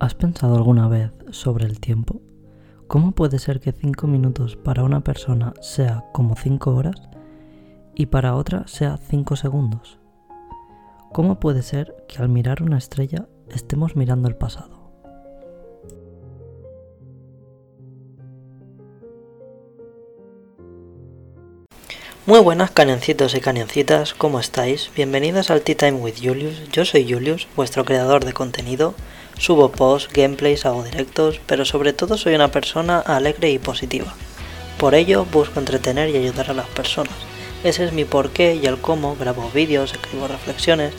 ¿Has pensado alguna vez sobre el tiempo? ¿Cómo puede ser que 5 minutos para una persona sea como 5 horas y para otra sea 5 segundos? ¿Cómo puede ser que al mirar una estrella estemos mirando el pasado? Muy buenas canencitos y canencitas, ¿cómo estáis? Bienvenidos al Tea Time with Julius. Yo soy Julius, vuestro creador de contenido Subo posts, gameplays, hago directos, pero sobre todo soy una persona alegre y positiva. Por ello busco entretener y ayudar a las personas. Ese es mi porqué y el cómo grabo vídeos, escribo reflexiones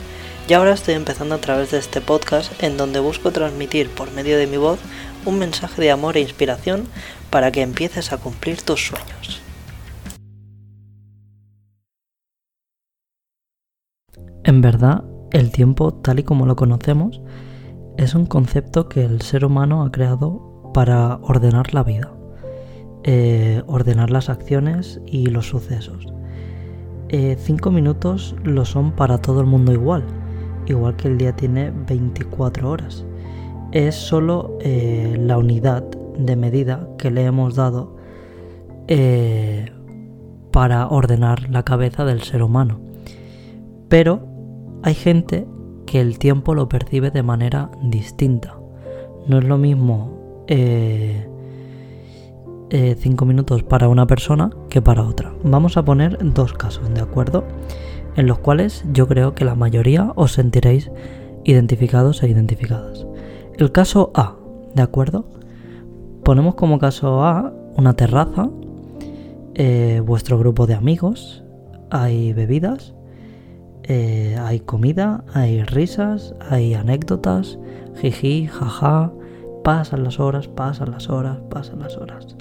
y ahora estoy empezando a través de este podcast en donde busco transmitir por medio de mi voz un mensaje de amor e inspiración para que empieces a cumplir tus sueños. En verdad, el tiempo tal y como lo conocemos es un concepto que el ser humano ha creado para ordenar la vida, eh, ordenar las acciones y los sucesos. Eh, cinco minutos lo son para todo el mundo igual, igual que el día tiene 24 horas. Es solo eh, la unidad de medida que le hemos dado para ordenar la cabeza del ser humano. Pero hay gente que el tiempo lo percibe de manera distinta. No es lo mismo 5 eh, eh, minutos para una persona que para otra. Vamos a poner dos casos, ¿de acuerdo? En los cuales yo creo que la mayoría os sentiréis identificados e identificadas. El caso A, ¿de acuerdo? Ponemos como caso A una terraza, eh, vuestro grupo de amigos, hay bebidas, eh, hay comida, hay risas, hay anécdotas, jiji, jaja, pasan las horas, pasan las horas, pasan las horas.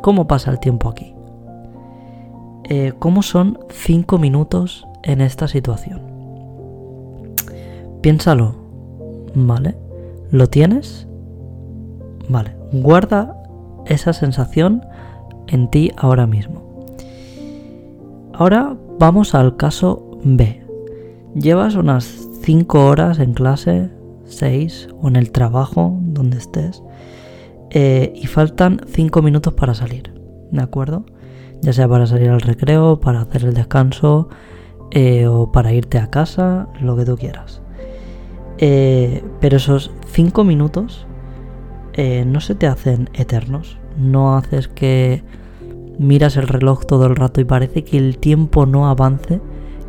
¿Cómo pasa el tiempo aquí? Eh, ¿Cómo son 5 minutos en esta situación? Piénsalo, ¿vale? ¿Lo tienes? Vale, guarda esa sensación en ti ahora mismo. Ahora vamos al caso B. Llevas unas 5 horas en clase, 6 o en el trabajo, donde estés, eh, y faltan 5 minutos para salir, ¿de acuerdo? Ya sea para salir al recreo, para hacer el descanso eh, o para irte a casa, lo que tú quieras. Eh, pero esos 5 minutos no se te hacen eternos, no haces que miras el reloj todo el rato y parece que el tiempo no avance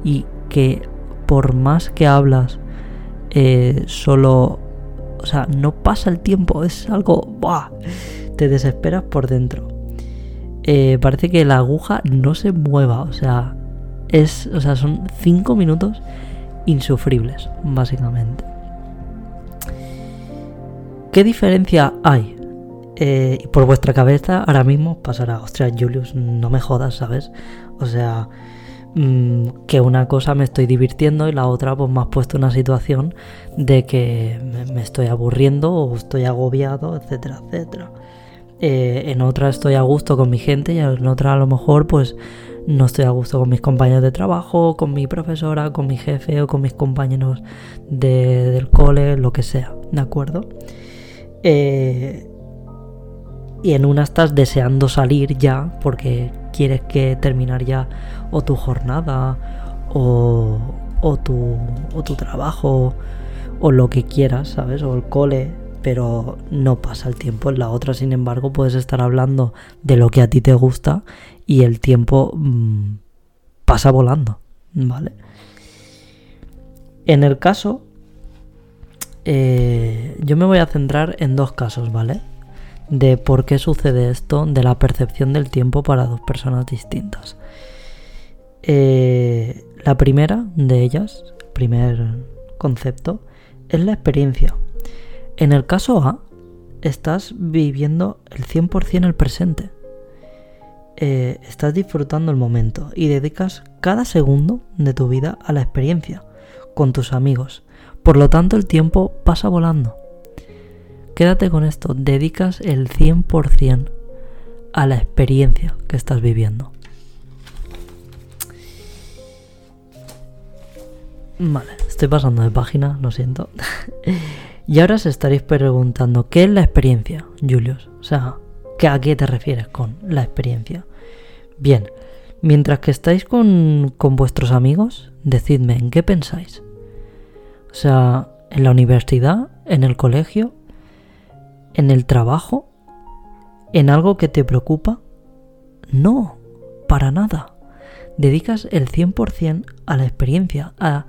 y que por más que hablas, eh, solo, o sea, no pasa el tiempo, es algo, ¡buah! te desesperas por dentro. Eh, parece que la aguja no se mueva, o sea, es, o sea, son cinco minutos insufribles, básicamente. ¿Qué diferencia hay? Eh, por vuestra cabeza ahora mismo pasará, ostras, Julius, no me jodas, ¿sabes? O sea, Mm, que una cosa me estoy divirtiendo y la otra pues me has puesto una situación de que me, estoy aburriendo o estoy agobiado, etcétera, etcétera. Eh, en otra estoy a gusto con mi gente y en otra a lo mejor pues no estoy a gusto con mis compañeros de trabajo, con mi profesora, con mi jefe o con mis compañeros del cole, lo que sea, ¿de acuerdo? Eh, y en una estás deseando salir ya porque quieres que terminar ya o tu jornada o, tu, trabajo o lo que quieras, ¿sabes? O el cole, pero no pasa el tiempo. En la otra, sin embargo, puedes estar hablando de lo que a ti te gusta y el tiempo mm, pasa volando, ¿vale? En el caso, eh, yo me voy a centrar en dos casos, ¿vale? de por qué sucede esto, de la percepción del tiempo para dos personas distintas. Eh, la primera de ellas, primer concepto, es la experiencia. En el caso A, estás viviendo el 100% el presente. Eh, estás disfrutando el momento y dedicas cada segundo de tu vida a la experiencia, con tus amigos. Por lo tanto, el tiempo pasa volando. Quédate con esto, dedicas el 100% a la experiencia que estás viviendo. Vale, estoy pasando de página, lo siento. Y ahora os estaréis preguntando, ¿qué es la experiencia, Julius? O sea, ¿a qué te refieres con la experiencia? Bien, mientras que estáis con, con vuestros amigos, decidme, ¿en qué pensáis? O sea, ¿en la universidad? ¿En el colegio? ¿En el trabajo? ¿En algo que te preocupa? No, para nada. Dedicas el 100% a la experiencia, a,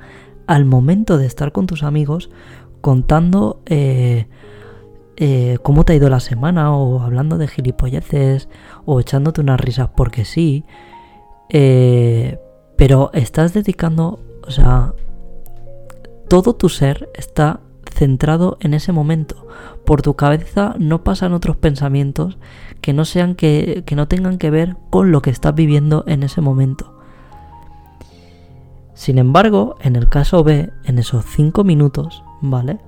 al momento de estar con tus amigos contando eh, eh, cómo te ha ido la semana o hablando de gilipolleces o echándote unas risas porque sí. Eh, pero estás dedicando, o sea, todo tu ser está centrado en ese momento. Por tu cabeza no pasan otros pensamientos que no sean que, que no tengan que ver con lo que estás viviendo en ese momento. Sin embargo, en el caso B, en esos 5 minutos, ¿vale?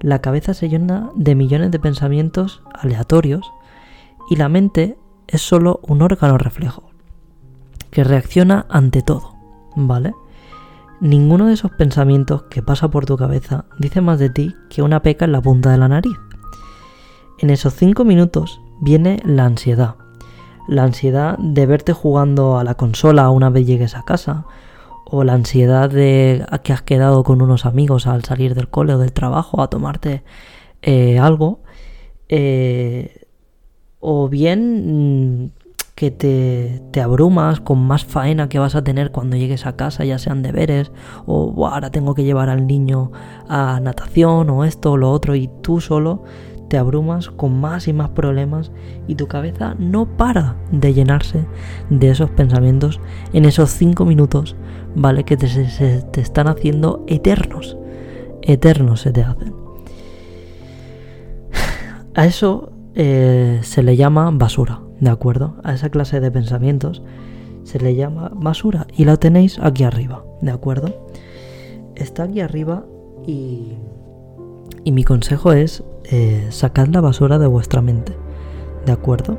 La cabeza se llena de millones de pensamientos aleatorios y la mente es solo un órgano reflejo que reacciona ante todo, ¿vale? Ninguno de esos pensamientos que pasa por tu cabeza dice más de ti que una peca en la punta de la nariz. En esos 5 minutos viene la ansiedad. La ansiedad de verte jugando a la consola una vez llegues a casa, o la ansiedad de que has quedado con unos amigos al salir del cole o del trabajo a tomarte eh, algo, eh, o bien mm, que te, te, abrumas con más faena que vas a tener cuando llegues a casa, ya sean deberes, o ahora tengo que llevar al niño a natación, o esto o lo otro, y tú solo te abrumas con más y más problemas y tu cabeza no para de llenarse de esos pensamientos en esos cinco minutos ¿vale? Que te, se, te están haciendo eternos. Eternos se te hacen. A eso eh, se le llama basura, ¿de acuerdo? A esa clase de pensamientos se le llama basura y la tenéis aquí arriba, ¿de acuerdo? Está aquí arriba y, y mi consejo es eh, sacad la basura de vuestra mente, ¿de acuerdo?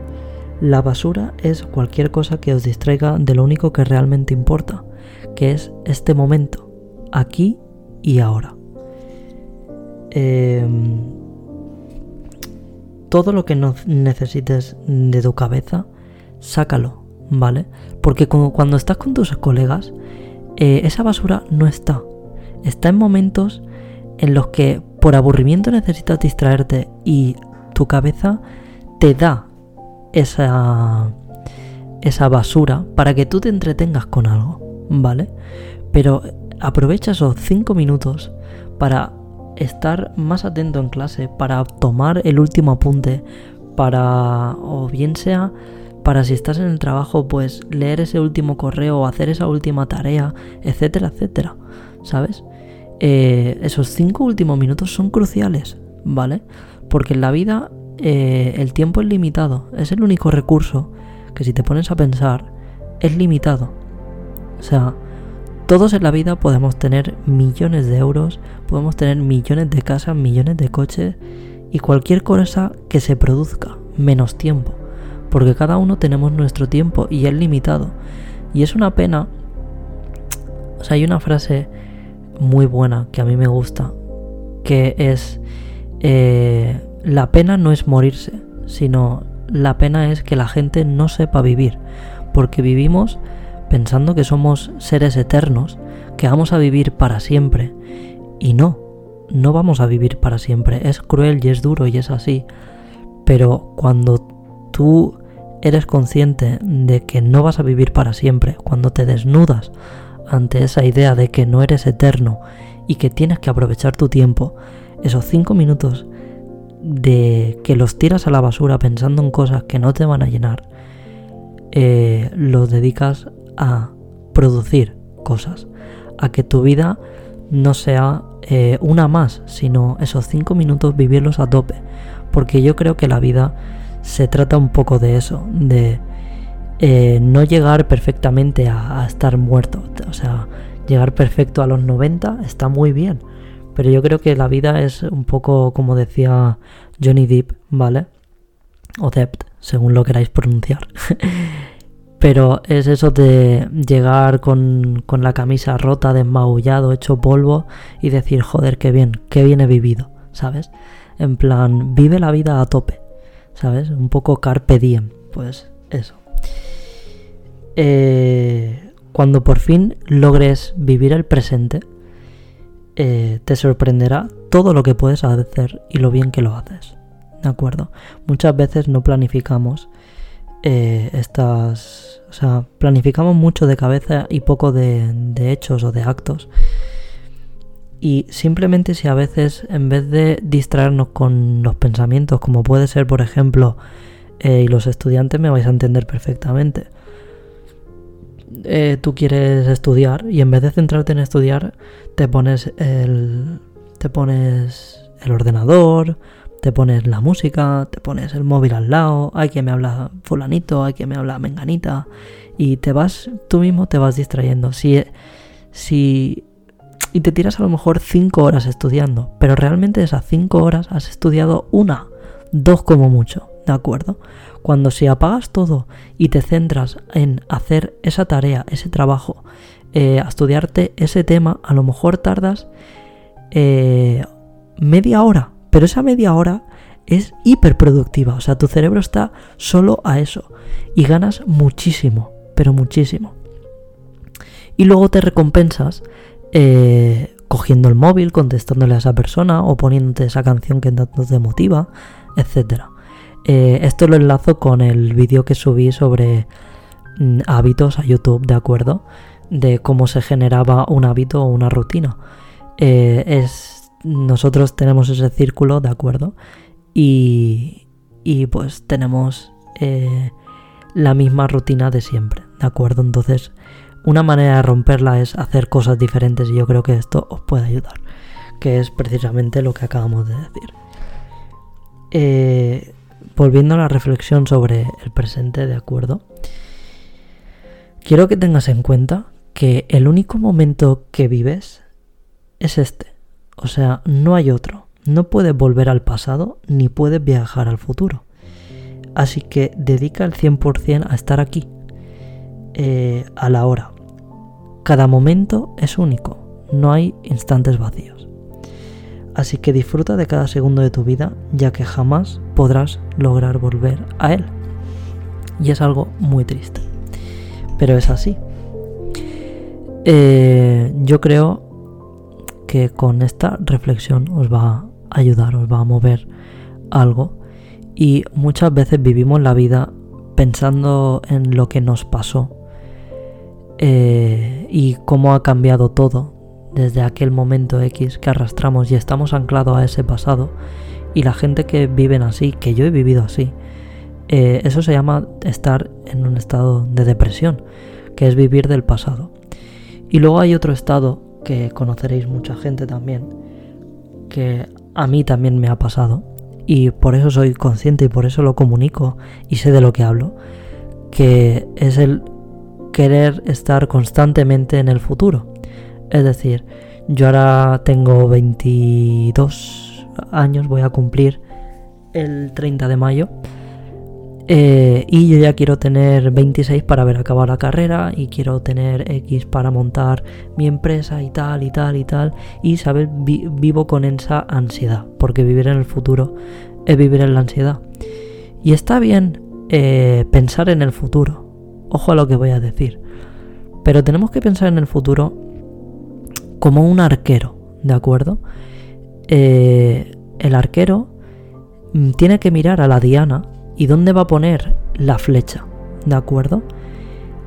La basura es cualquier cosa que os distraiga de lo único que realmente importa que es este momento, aquí y ahora. Em, todo lo que no necesites de tu cabeza, sácalo, ¿vale? Porque cuando, estás con tus colegas, eh, esa basura no está. Está en momentos en los que por aburrimiento necesitas distraerte y tu cabeza te da esa, esa basura para que tú te entretengas con algo. ¿vale? Pero aprovecha esos 5 minutos para estar más atento en clase, para tomar el último apunte, para, o bien sea, para si estás en el trabajo, pues leer ese último correo o hacer esa última tarea, etcétera, etcétera, ¿sabes? Eh, esos 5 últimos minutos son cruciales, ¿vale? Porque en la vida eh, el tiempo es limitado, es el único recurso que si te pones a pensar es limitado. O sea, todos en la vida podemos tener millones de euros, podemos tener millones de casas, millones de coches y cualquier cosa que se produzca, menos tiempo. Porque cada uno tenemos nuestro tiempo y es limitado. Y es una pena. O sea, hay una frase muy buena que a mí me gusta, que es, eh, la pena no es morirse, sino la pena es que la gente no sepa vivir. Porque vivimos pensando que somos seres eternos, que vamos a vivir para siempre. Y no, no vamos a vivir para siempre. Es cruel y es duro y es así. Pero cuando tú eres consciente de que no vas a vivir para siempre, cuando te desnudas ante esa idea de que no eres eterno y que tienes que aprovechar tu tiempo, esos cinco minutos de que los tiras a la basura pensando en cosas que no te van a llenar, eh, los dedicas a producir cosas, a que tu vida no sea eh, una más, sino esos cinco minutos vivirlos a tope. Porque yo creo que la vida se trata un poco de eso, de eh, no llegar perfectamente a, estar muerto. O sea, llegar perfecto a los 90 está muy bien. Pero yo creo que la vida es un poco como decía Johnny Depp, ¿vale? O Depp, según lo queráis pronunciar. Pero es eso de llegar con, la camisa rota, desmaullado, hecho polvo y decir, joder, qué bien, qué bien he vivido, ¿sabes? En plan, vive la vida a tope, ¿sabes? Un poco carpe diem, pues eso. Eh, cuando por fin logres vivir el presente, eh, te sorprenderá todo lo que puedes hacer y lo bien que lo haces. ¿De acuerdo? Muchas veces no planificamos eh, estas... O sea, planificamos mucho de cabeza y poco de, hechos o de actos. Y simplemente si a veces en vez de distraernos con los pensamientos, como puede ser por ejemplo, y los estudiantes me vais a entender perfectamente, eh, tú quieres estudiar y en vez de centrarte en estudiar, te pones el, te pones el ordenador, te pones la música, te pones el móvil al lado, hay quien me habla fulanito, hay quien me habla menganita y te vas, tú mismo te vas distrayendo. Si, si, y te tiras a lo mejor 5 horas estudiando, pero realmente esas 5 horas has estudiado una, dos como mucho, ¿de acuerdo? Cuando si apagas todo y te centras en hacer esa tarea, ese trabajo, eh, a estudiarte ese tema, a lo mejor tardas eh, media hora, pero esa media hora es hiperproductiva, o sea, tu cerebro está solo a eso y ganas muchísimo, pero muchísimo. Y luego te recompensas eh, cogiendo el móvil, contestándole a esa persona o poniéndote esa canción que tanto te motiva, etcétera. Eh, esto lo enlazo con el vídeo que subí sobre mm, hábitos a YouTube, ¿de acuerdo? De cómo se generaba un hábito o una rutina. Eh, es, nosotros tenemos ese círculo, ¿de acuerdo? Y, y pues tenemos eh, la misma rutina de siempre, ¿de acuerdo? Entonces, una manera de romperla es hacer cosas diferentes y yo creo que esto os puede ayudar, que es precisamente lo que acabamos de decir. Eh, volviendo a la reflexión sobre el presente, ¿de acuerdo? Quiero que tengas en cuenta que el único momento que vives es este. O sea, no hay otro. No puedes volver al pasado ni puedes viajar al futuro. Así que dedica el 100% a estar aquí, eh, a la hora. Cada momento es único, no hay instantes vacíos. Así que disfruta de cada segundo de tu vida, ya que jamás podrás lograr volver a él. Y es algo muy triste. Pero es así. Eh, yo creo que con esta reflexión os va a ayudar, os va a mover algo. Y muchas veces vivimos la vida pensando en lo que nos pasó eh, y cómo ha cambiado todo desde aquel momento X que arrastramos y estamos anclados a ese pasado y la gente que viven así, que yo he vivido así, eh, eso se llama estar en un estado de depresión, que es vivir del pasado. Y luego hay otro estado que conoceréis mucha gente también, que a mí también me ha pasado, y por eso soy consciente y por eso lo comunico y sé de lo que hablo, que es el querer estar constantemente en el futuro. Es decir, yo ahora tengo 22 años, voy a cumplir el 30 de mayo. Eh, y yo ya quiero tener 26 para haber acabado la carrera y quiero tener X para montar mi empresa y tal y tal y tal. Y, ¿sabes? vivo con esa ansiedad, porque vivir en el futuro es vivir en la ansiedad. Y está bien eh, pensar en el futuro. Ojo a lo que voy a decir. Pero tenemos que pensar en el futuro como un arquero, ¿de acuerdo? Eh, el arquero mm, tiene que mirar a la diana y dónde va a poner la flecha, ¿de acuerdo?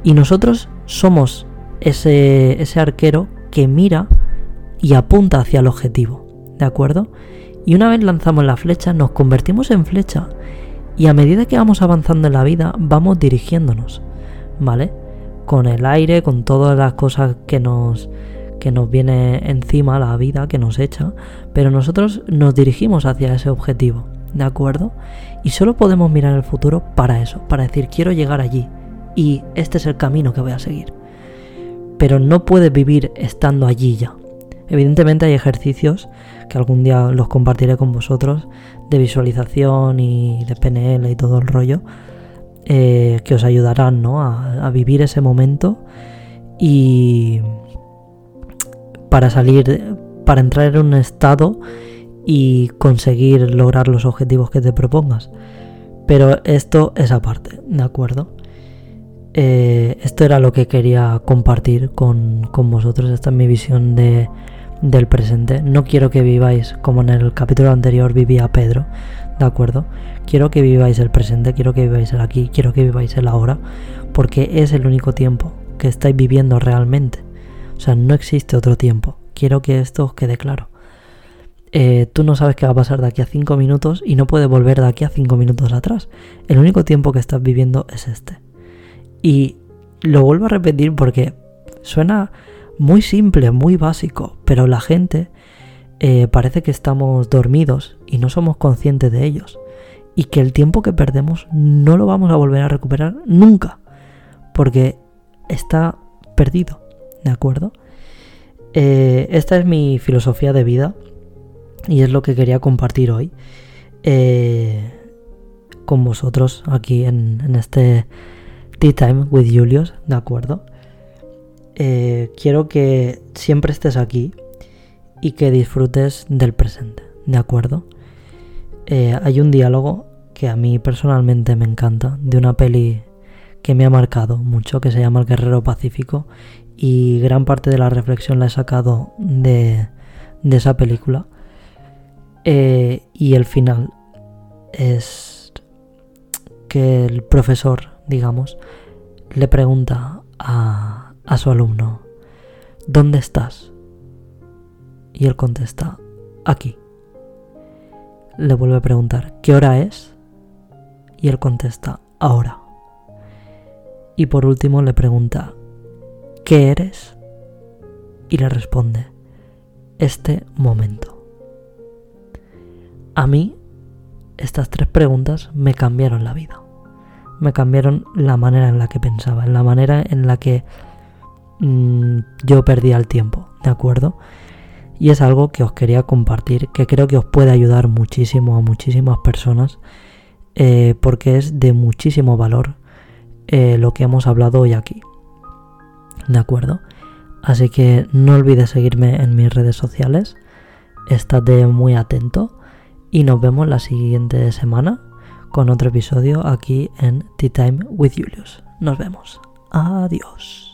Y nosotros somos ese, ese arquero que mira y apunta hacia el objetivo, ¿de acuerdo? Y una vez lanzamos la flecha, nos convertimos en flecha y a medida que vamos avanzando en la vida, vamos dirigiéndonos, ¿vale? Con el aire, con todas las cosas que nos, que nos viene encima, la vida que nos echa, pero nosotros nos dirigimos hacia ese objetivo, ¿de acuerdo? Y solo podemos mirar el futuro para eso, para decir quiero llegar allí y este es el camino que voy a seguir. Pero no puedes vivir estando allí ya. Evidentemente hay ejercicios que algún día los compartiré con vosotros de visualización y de PNL y todo el rollo eh, que os ayudarán ¿no? a vivir ese momento y, para salir, para entrar en un estado y conseguir lograr los objetivos que te propongas. Pero esto es aparte, ¿de acuerdo? Eh, esto era lo que quería compartir con, con, vosotros. Esta es mi visión de, del presente. No quiero que viváis como en el capítulo anterior vivía Pedro, ¿de acuerdo? Quiero que viváis el presente, quiero que viváis el aquí, quiero que viváis el ahora, porque es el único tiempo que estáis viviendo realmente. O sea, no existe otro tiempo. Quiero que esto os quede claro. Eh, tú no sabes qué va a pasar de aquí a 5 minutos y no puedes volver de aquí a 5 minutos atrás. El único tiempo que estás viviendo es este. Y lo vuelvo a repetir porque suena muy simple, muy básico, pero la gente eh, parece que estamos dormidos y no somos conscientes de ellos. Y que el tiempo que perdemos no lo vamos a volver a recuperar nunca. Porque está perdido, ¿de acuerdo? Eh, esta es mi filosofía de vida y es lo que quería compartir hoy eh, con vosotros aquí en, este Tea Time with Julius, ¿de acuerdo? Eh, quiero que siempre estés aquí y que disfrutes del presente, ¿de acuerdo? Hay un diálogo que a mí personalmente me encanta, de una peli que me ha marcado mucho, que se llama El Guerrero Pacífico, y gran parte de la reflexión la he sacado de, esa película. Eh, y el final es que el profesor, digamos, le pregunta a, a su alumno, ¿dónde estás? Y él contesta, aquí. Le vuelve a preguntar, ¿qué hora es? Y él contesta, ahora. Y por último le pregunta, ¿qué eres? Y le responde, este momento. A mí, estas tres preguntas me cambiaron la vida. Me cambiaron la manera en la que pensaba, en la manera en la que mm, yo perdía el tiempo, ¿de acuerdo? Y es algo que os quería compartir, que creo que os puede ayudar muchísimo a muchísimas personas, eh, porque es de muchísimo valor eh, lo que hemos hablado hoy aquí. ¿De acuerdo? Así que no olvides seguirme en mis redes sociales, estate muy atento y nos vemos la siguiente semana con otro episodio aquí en Tea Time with Julius. Nos vemos. Adiós.